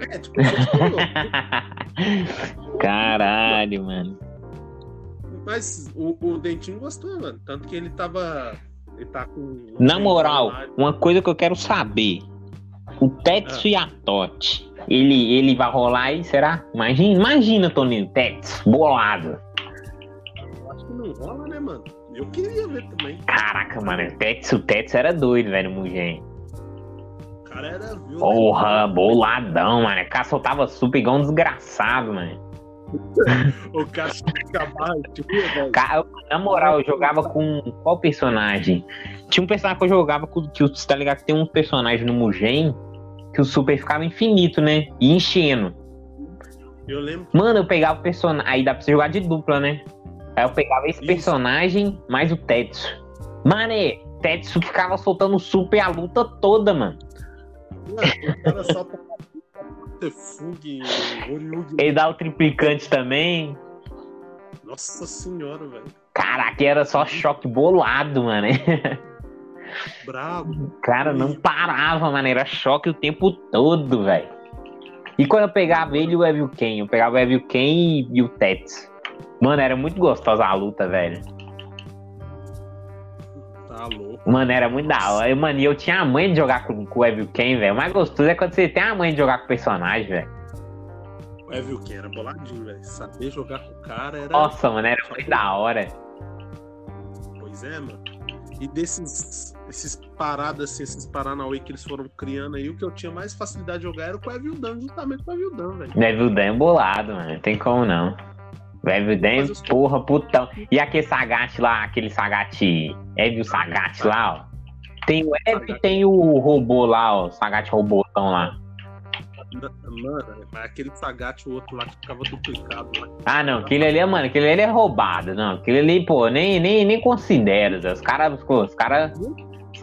É, tipo, superior. Caralho, mano. Mas o, o Dentinho gostou, mano. Tanto que ele tava. Ele tá com. Na moral, uma coisa que eu quero saber. O Tetsu Ah. e a Totti, ele, ele vai rolar aí, será? Imagina, imagina, Toninho, Tetsu, bolado. Acho que não rola, né, mano? Eu queria ver também. Caraca, mano, o Tetsu, o Tetsu era doido, velho, Mugen. O cara era violento. Porra, boladão, mano. O cara soltava super igual um desgraçado, mano. O cara tipo. Cara, na moral, eu jogava com qual personagem? Tinha um personagem que eu jogava com que o- tá ligado? que Tem um personagem no Mugen que o super ficava infinito, né? E enchendo. Eu lembro. Mano, eu pegava o personagem. Aí dá pra você jogar de dupla, né? Aí eu pegava esse Isso. personagem mais o Tetsu. Mané, Tetsu ficava soltando super a luta toda, mano. Mano, o cara solta Fug, Oryugi. Ele dá o triplicante também. Nossa senhora, velho. Caraca, era só choque bolado, mano. Bravo. O cara não parava, mano. Era choque o tempo todo, velho. E quando eu pegava ele e o Evil Ken? Eu pegava o Evil Ken e, o Tetsu. Mano, era muito gostosa a luta, velho. Tá louco. Mano, era muito da hora. Mano, e eu tinha a mãe de jogar com, com o Evil Ken, velho. O mais gostoso é quando você tem a mãe de jogar com o personagem, velho. O Evil Ken era boladinho, velho. Saber jogar com o cara era. Nossa, mano, era muito da hora. Pois é, mano. E desses esses paradas, assim, esses Paranauê que eles foram criando aí, o que eu tinha mais facilidade de jogar era com o Evil Dan, justamente com o Evil Dan, velho. Evil Dan é bolado, mano. Não tem como não. O Evil Dan, eu- porra, putão. E aquele Sagat lá, aquele Sagat. Evil Sagat lá, ó. Tem o Evil e tem o robô lá, ó. Sagat robôzão lá. Mano, mas aquele Sagat, o outro lá que ficava duplicado lá. Ah, não, aquele ali, é, mano, aquele ali é roubado, não. Aquele ali, pô, nem, nem, nem considero, Zé. Os caras, os caras,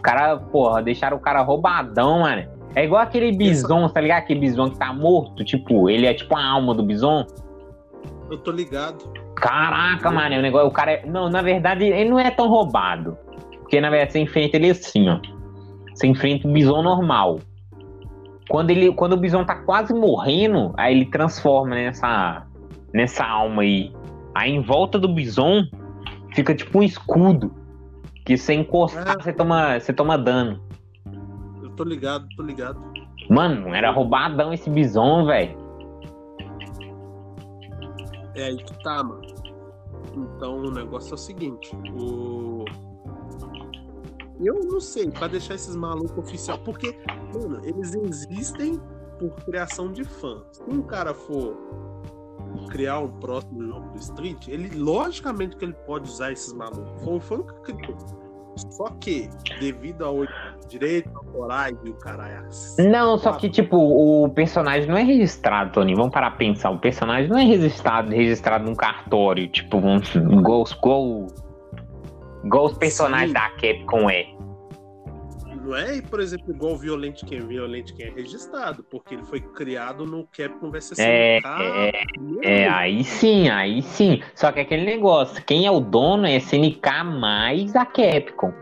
os caras, porra, deixaram o cara roubadão, mano. É igual aquele bison, tá ligado? Aquele bison que tá morto, tipo, ele é tipo a alma do bison. Eu tô ligado. Caraca, mano, o negócio, o cara é... Não, na verdade, ele não é tão roubado. Porque, na verdade, você enfrenta ele assim, ó. Você enfrenta o bison normal. Quando, ele, quando o bison tá quase morrendo, aí ele transforma nessa, nessa alma aí. Aí em volta do bison fica tipo um escudo. Que se encostar, É. você, toma, você toma dano. Eu tô ligado, tô ligado. Mano, era roubadão esse bison, velho. É aí que tá, mano. Então o negócio é o seguinte, o. Eu não sei, pra deixar esses malucos oficial, porque, mano, eles existem por criação de fã. Se um cara for criar um próximo jogo do Street, ele logicamente que ele pode usar esses malucos. Foi o fã que criou. Só que, devido ao direito autorais e o caralho. Não, só que, tipo, o personagem não é registrado, Tony. Vamos parar pra pensar. O personagem não é registrado, registrado num cartório, tipo, um, igual, igual, igual os personagens Sim. da Capcom é. Não é, por exemplo, igual o Violent Ken. Violent Ken é registrado, porque ele foi criado no Capcom vs É, é, primeiro. É, aí sim, aí sim. Só que aquele negócio, quem é o dono é SNK mais a Capcom.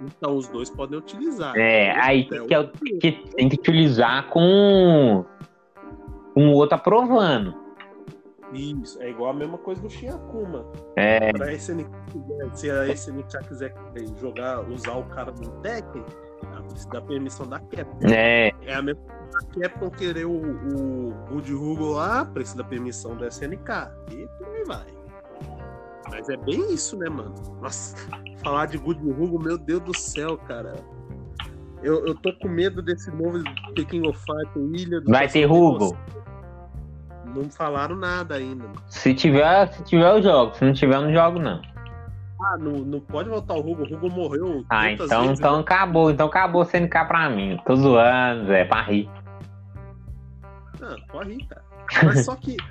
Então os dois podem utilizar. É, aí É, que, é o- que tem que utilizar com um outro aprovando. Isso, é igual a mesma coisa do Shinakuma. É, Pra SNK, se a SNK quiser jogar, usar o cara no Tekken, precisa da permissão da Capcom. é, É a mesma coisa da Capcom querer o, o Good Hugo lá, precisa da permissão da SNK. E por aí vai. Mas é bem isso, né, mano? Nossa, falar de Good Hugo, meu Deus do céu, cara. Eu, eu tô com medo desse novo King of Fighters, Ilha do vai ter Hugo. Não falaram nada ainda. Se tiver, se tiver eu jogo. Se não tiver, eu não jogo, não. Ah, não, não pode voltar o Hugo. O Hugo morreu. Ah, tantas então, vezes, então acabou. Então acabou o SNK pra mim. Tô zoando, Zé, pra rir. Ah, pode rir, cara. Mas só que.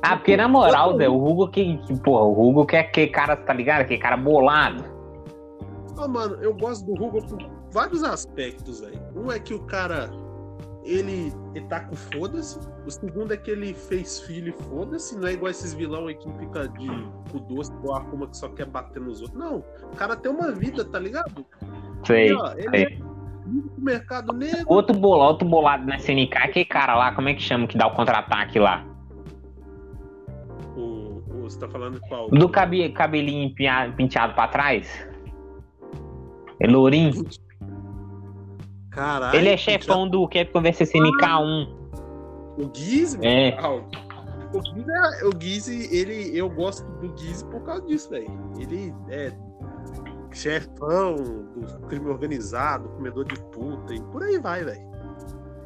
Ah, porque na moral, Zé, o Hugo que, que porra, o Hugo que é aquele cara, tá ligado? Aquele cara bolado. Ah, mano, eu gosto do Hugo por vários aspectos, velho. Um é que o cara. Ele, ele tá com foda-se. O segundo é que ele fez filho e foda-se. Não é igual esses vilão aí que fica de cu doce, igual a Akuma que só quer bater nos outros. Não. O cara tem uma vida, tá ligado? Sei. E, ó, sei. é do mercado negro. Outro bolado, outro bolado na SNK, aquele cara lá, como é que chama que dá o contra-ataque lá? O, o- você tá falando de qual? Do cabe, cabelinho penteado pra trás? É lourinho? Caralho. Ele é chefão do Capcom vs SNK 1. O Gizzy? É. Ah, O Gizzy, é- o Gizzy, ele, eu gosto do Gizzy por causa disso, velho. Ele é chefão do crime organizado, comedor de puta e por aí vai, velho.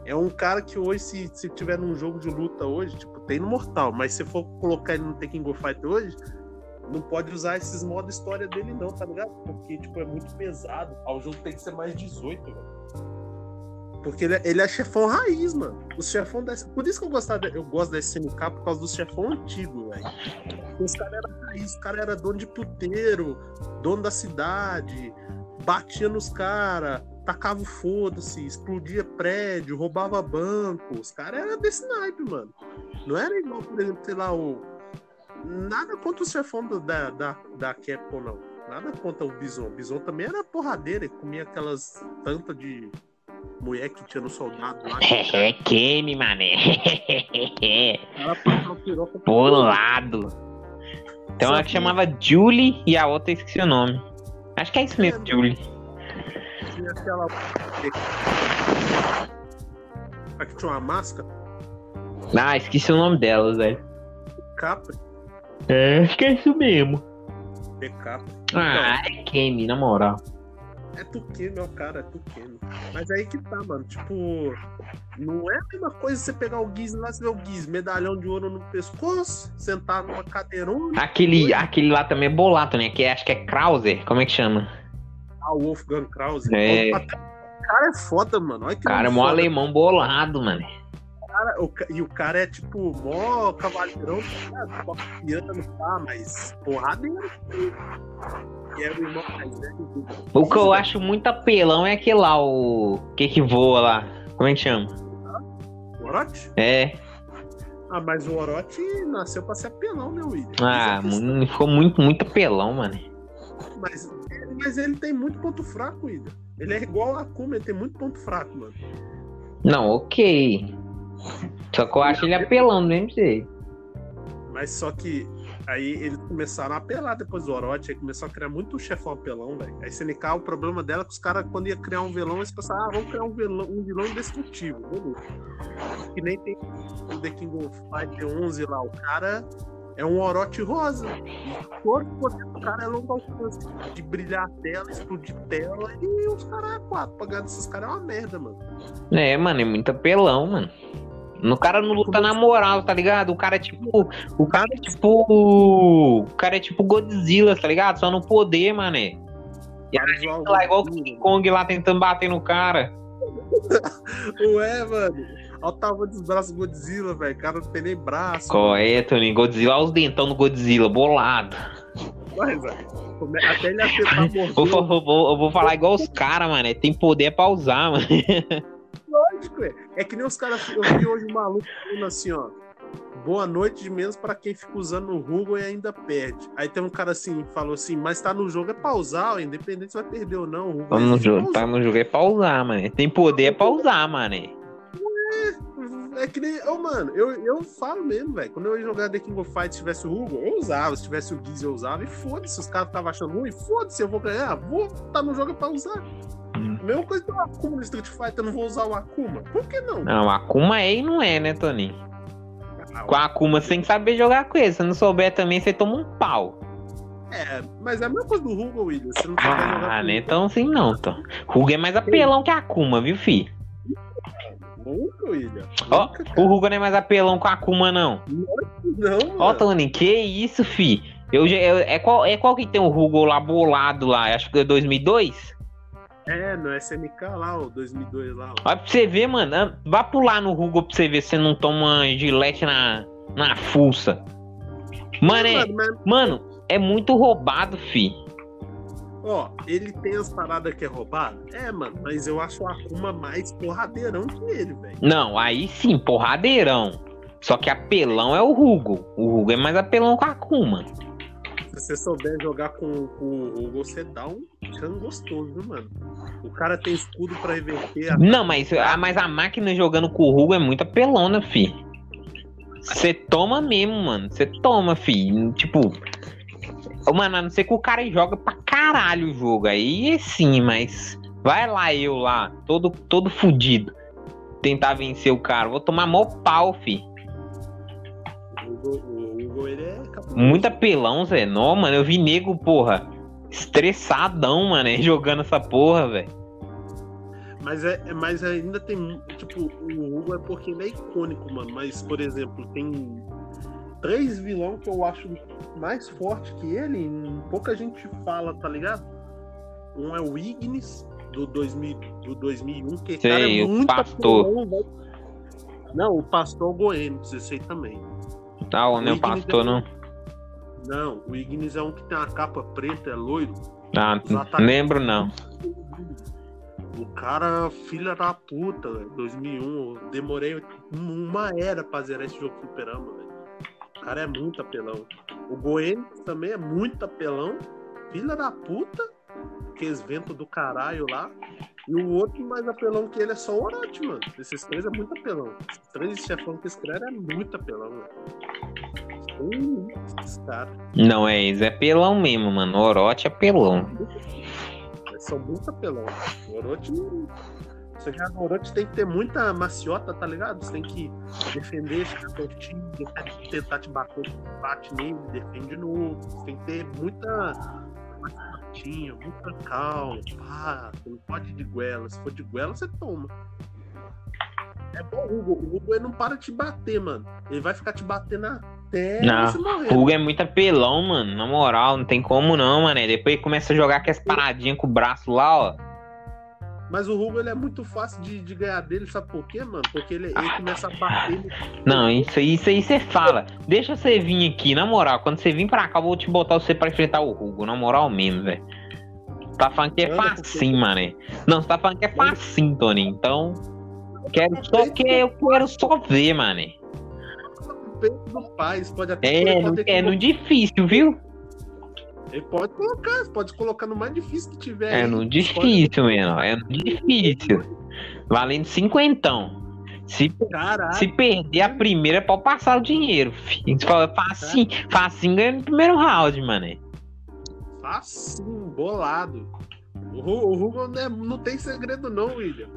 É um cara que hoje, se, se tiver num jogo de luta hoje, tipo, tem no Mortal, mas se for colocar ele no Tekken Go Fight hoje, não pode usar esses modos história dele não, tá ligado? Porque, tipo, é muito pesado. Ah, O jogo tem que ser mais 18, velho. Porque ele é, ele é chefão raiz, mano. O chefão desse... Por isso que eu, gostava, eu gosto da SNK, por causa do chefão antigo, velho. Os caras eram raiz, os caras eram dono de puteiro, dono da cidade, batia nos caras, tacava o foda-se, explodia prédio, roubava banco. Os caras eram desse naipe, mano. Não era igual, por exemplo, sei lá, o. Nada contra o chefão da, da, da Capcom, não. Nada contra o Bison. O Bison também era porradeiro, ele comia aquelas tantas de mulher que tinha no soldado lá. É, Kemi, mané. Ela passava piroca Bolado. Tem uma Só que que- chamava Julie e a outra esqueci o nome. Acho que é isso mesmo, Julie. Tinha aquela. A que tinha uma máscara, Ah, esqueci o nome delas, velho. Capri, É, acho que é isso mesmo. é Capri. Ah, é Kemi, na moral. É Tuqueno, meu cara, é Tuqueno. Mas aí que tá, mano. Tipo, não é a mesma coisa você pegar o Giz lá, você ver o Giz, medalhão de ouro no pescoço, sentar numa cadeirona. Aquele, aquele lá também é bolado, né? Que é- acho que é Krauser. Como é que chama? Ah, o Wolfgang Krause. É. O cara é foda, mano. Olha que O cara é mó alemão bolado, mano. Cara, o e o cara é tipo mó cavalheirão, tá piano, tá? Mas porradeiro. E é o irmão mais velho. O que eu acho muito apelão é aquele lá, o. que que voa lá? Como é que chama? O Orochi? É. Ah, mas o Orochi nasceu pra ser apelão, né, William? Ah, é a questão. mu- ficou muito, muito apelão, mano. Mas, mas ele tem muito ponto fraco, William. Ele é igual a Akuma, ele tem muito ponto fraco, mano. Não, ok. Só que eu acho ele apelão do mesmo jeito. Mas só que Aí eles começaram a apelar depois do Orochi, aí começou a criar muito chefão apelão, velho. Aí SNK, o problema dela é que os caras, quando ia criar um vilão, eles pensavam, ah, vamos criar um vilão, um vilão indestrutível, beleza. Que nem tem o The King of Fight 11 lá, o cara é um Orochi rosa. E todo o poder do cara é longo alcance. De brilhar a tela, explodir tela, e os caras é quatro. Pagar desses caras é uma merda, mano. É, mano, é muito apelão, mano. O cara não luta na moral, tá ligado? O cara é tipo. O cara é tipo. O cara é tipo Godzilla, tá ligado? Só no poder, mané. E aí, lá, igual o King Kong lá tentando bater no cara. Ué, mano. Olha o tamanho dos braços do Godzilla, velho. O cara não tem nem braço. Correto, Tony. Godzilla, olha os dentão do Godzilla, bolado. Mas. Até ele acertar morder. Vou, vou, vou, eu vou falar igual os caras, mano. Tem poder pra usar, mano. Lógico, é. É que nem os caras. Eu vi hoje um maluco falando assim, ó. Boa noite de menos para quem fica usando o Google e ainda perde. Aí tem um cara assim, falou assim, mas tá no jogo é pausar, ó, independente se vai perder ou não. O tá, no jogo, tá no jogo é pausar, mano. Tem poder é pausar, mano. É, é que nem. Oh, mano, eu, eu falo mesmo, velho. Quando eu ia jogar The King of Fight, se tivesse o Hugo, eu usava. Se tivesse o Giz, eu usava. E foda-se, os caras estavam achando ruim, foda-se, eu vou ganhar. Vou tá no jogo é pra usar. Hum. Mesma coisa do Akuma no Street Fighter, eu não vou usar o Akuma. Por que não? Não, o Akuma é e não é, né, Toninho? Ah, com a Akuma você tem que saber jogar com ele. Se não souber também, você toma um pau. É, mas é a mesma coisa do Hugo, William. Você não ah, né? Então assim não, Tom. Hugo é mais apelão que a Akuma, viu, fi? Nunca, William. Ó, o Hugo não é mais apelão com a Akuma, não. Não, Ó, Tony, que isso, fi? Eu, eu, é, qual, é qual que tem o Hugo lá bolado lá? Acho que é 2002? É, no SNK lá, o 2002 lá. Ó. Olha pra você ver, mano. Vá pular no Hugo pra você ver se você não toma gilete na, na fuça. Mano, é, mano, é muito roubado, fi. Ó, ele tem as paradas que é roubado? É, mano, mas eu acho o Akuma mais porradeirão que ele, velho. Não, aí sim, porradeirão. Só que apelão é o Hugo. O Hugo é mais apelão com a Akuma. Se você souber jogar com, com o Hugo, você dá um cano gostoso, viu, mano? O cara tem escudo pra reverter. A... Não, mas a, mas a máquina jogando com o Hugo é muito apelona, fi. Você toma mesmo, mano. Você toma, fi. Tipo. Mano, a não ser que o cara joga pra caralho o jogo. Aí sim, mas. Vai lá eu lá, todo, todo fudido. Tentar vencer o cara. Vou tomar mó pau, fi. O Hugo, o Hugo ele é muito apelão, Zé. Não, mano, eu vi nego, porra, estressadão, mano, jogando essa porra, velho. Mas, é, mas ainda tem. Tipo, o Hugo é porque ele é icônico, mano. Mas, por exemplo, tem três vilões que eu acho mais forte que ele. Pouca gente fala, tá ligado? Um é o Ignis, do, 2000, do 2001, que Sei, cara é muito pastor. Apelão, Não, o pastor Goênio, sei também. Tá, o, o não pastor, é... não. Não, o Ignis é um que tem uma capa preta, é loiro. Ah, lembro não. O cara, filha da puta, 2001. Eu demorei uma era pra zerar esse jogo fliperama, velho. O cara é muito apelão. O Goen também é muito apelão. Filha da puta. Aqueles ventos do caralho lá. E o outro mais apelão que ele é só o Orochi, mano. Esses três é muito apelão. Esses três chefão que escreve é muito apelão, velho. Não é isso, é pelão mesmo, mano. O Orochi é pelão. É só muito apelão. O Orochi. Você já no Orochi tem que ter muita maciota, tá ligado? Você tem que defender, ficar tortinho, tentar te bater, bate nele, defende de novo. Você tem que ter muita muita calma. Pá, você não pode de goela. Se for de goela, você toma. É bom o Hugo. O Hugo ele não para de te bater, mano. Ele vai ficar te batendo até não, você morrer. O Hugo é muito apelão, mano. Na moral, não tem como não, mano. Depois começa a jogar com as paradinhas com o braço lá, ó. Mas o Hugo ele é muito fácil de, de ganhar dele, sabe por quê, mano? Porque ele, ele começa a bater. Ele... Não, isso, isso aí você fala. Deixa você vir aqui, na moral. Quando você vir pra cá, eu vou te botar você pra enfrentar o Hugo, na moral mesmo, velho. Tá falando que é facinho, mano. Não, você tá falando que é facinho, Tony. Então. Quero só que eu quero só ver, peito dos pais. Pode até. É, é no é difícil, viu? Ele pode colocar, pode colocar no mais difícil que tiver. É no difícil, pode... É no difícil. Valendo cinquentão. Se, se perder a primeira, pode passar o dinheiro. Filho. Fala, facinho, facinho ganhando primeiro round, mané. Facinho, bolado. O, Hugo não, é, não tem segredo, não, William.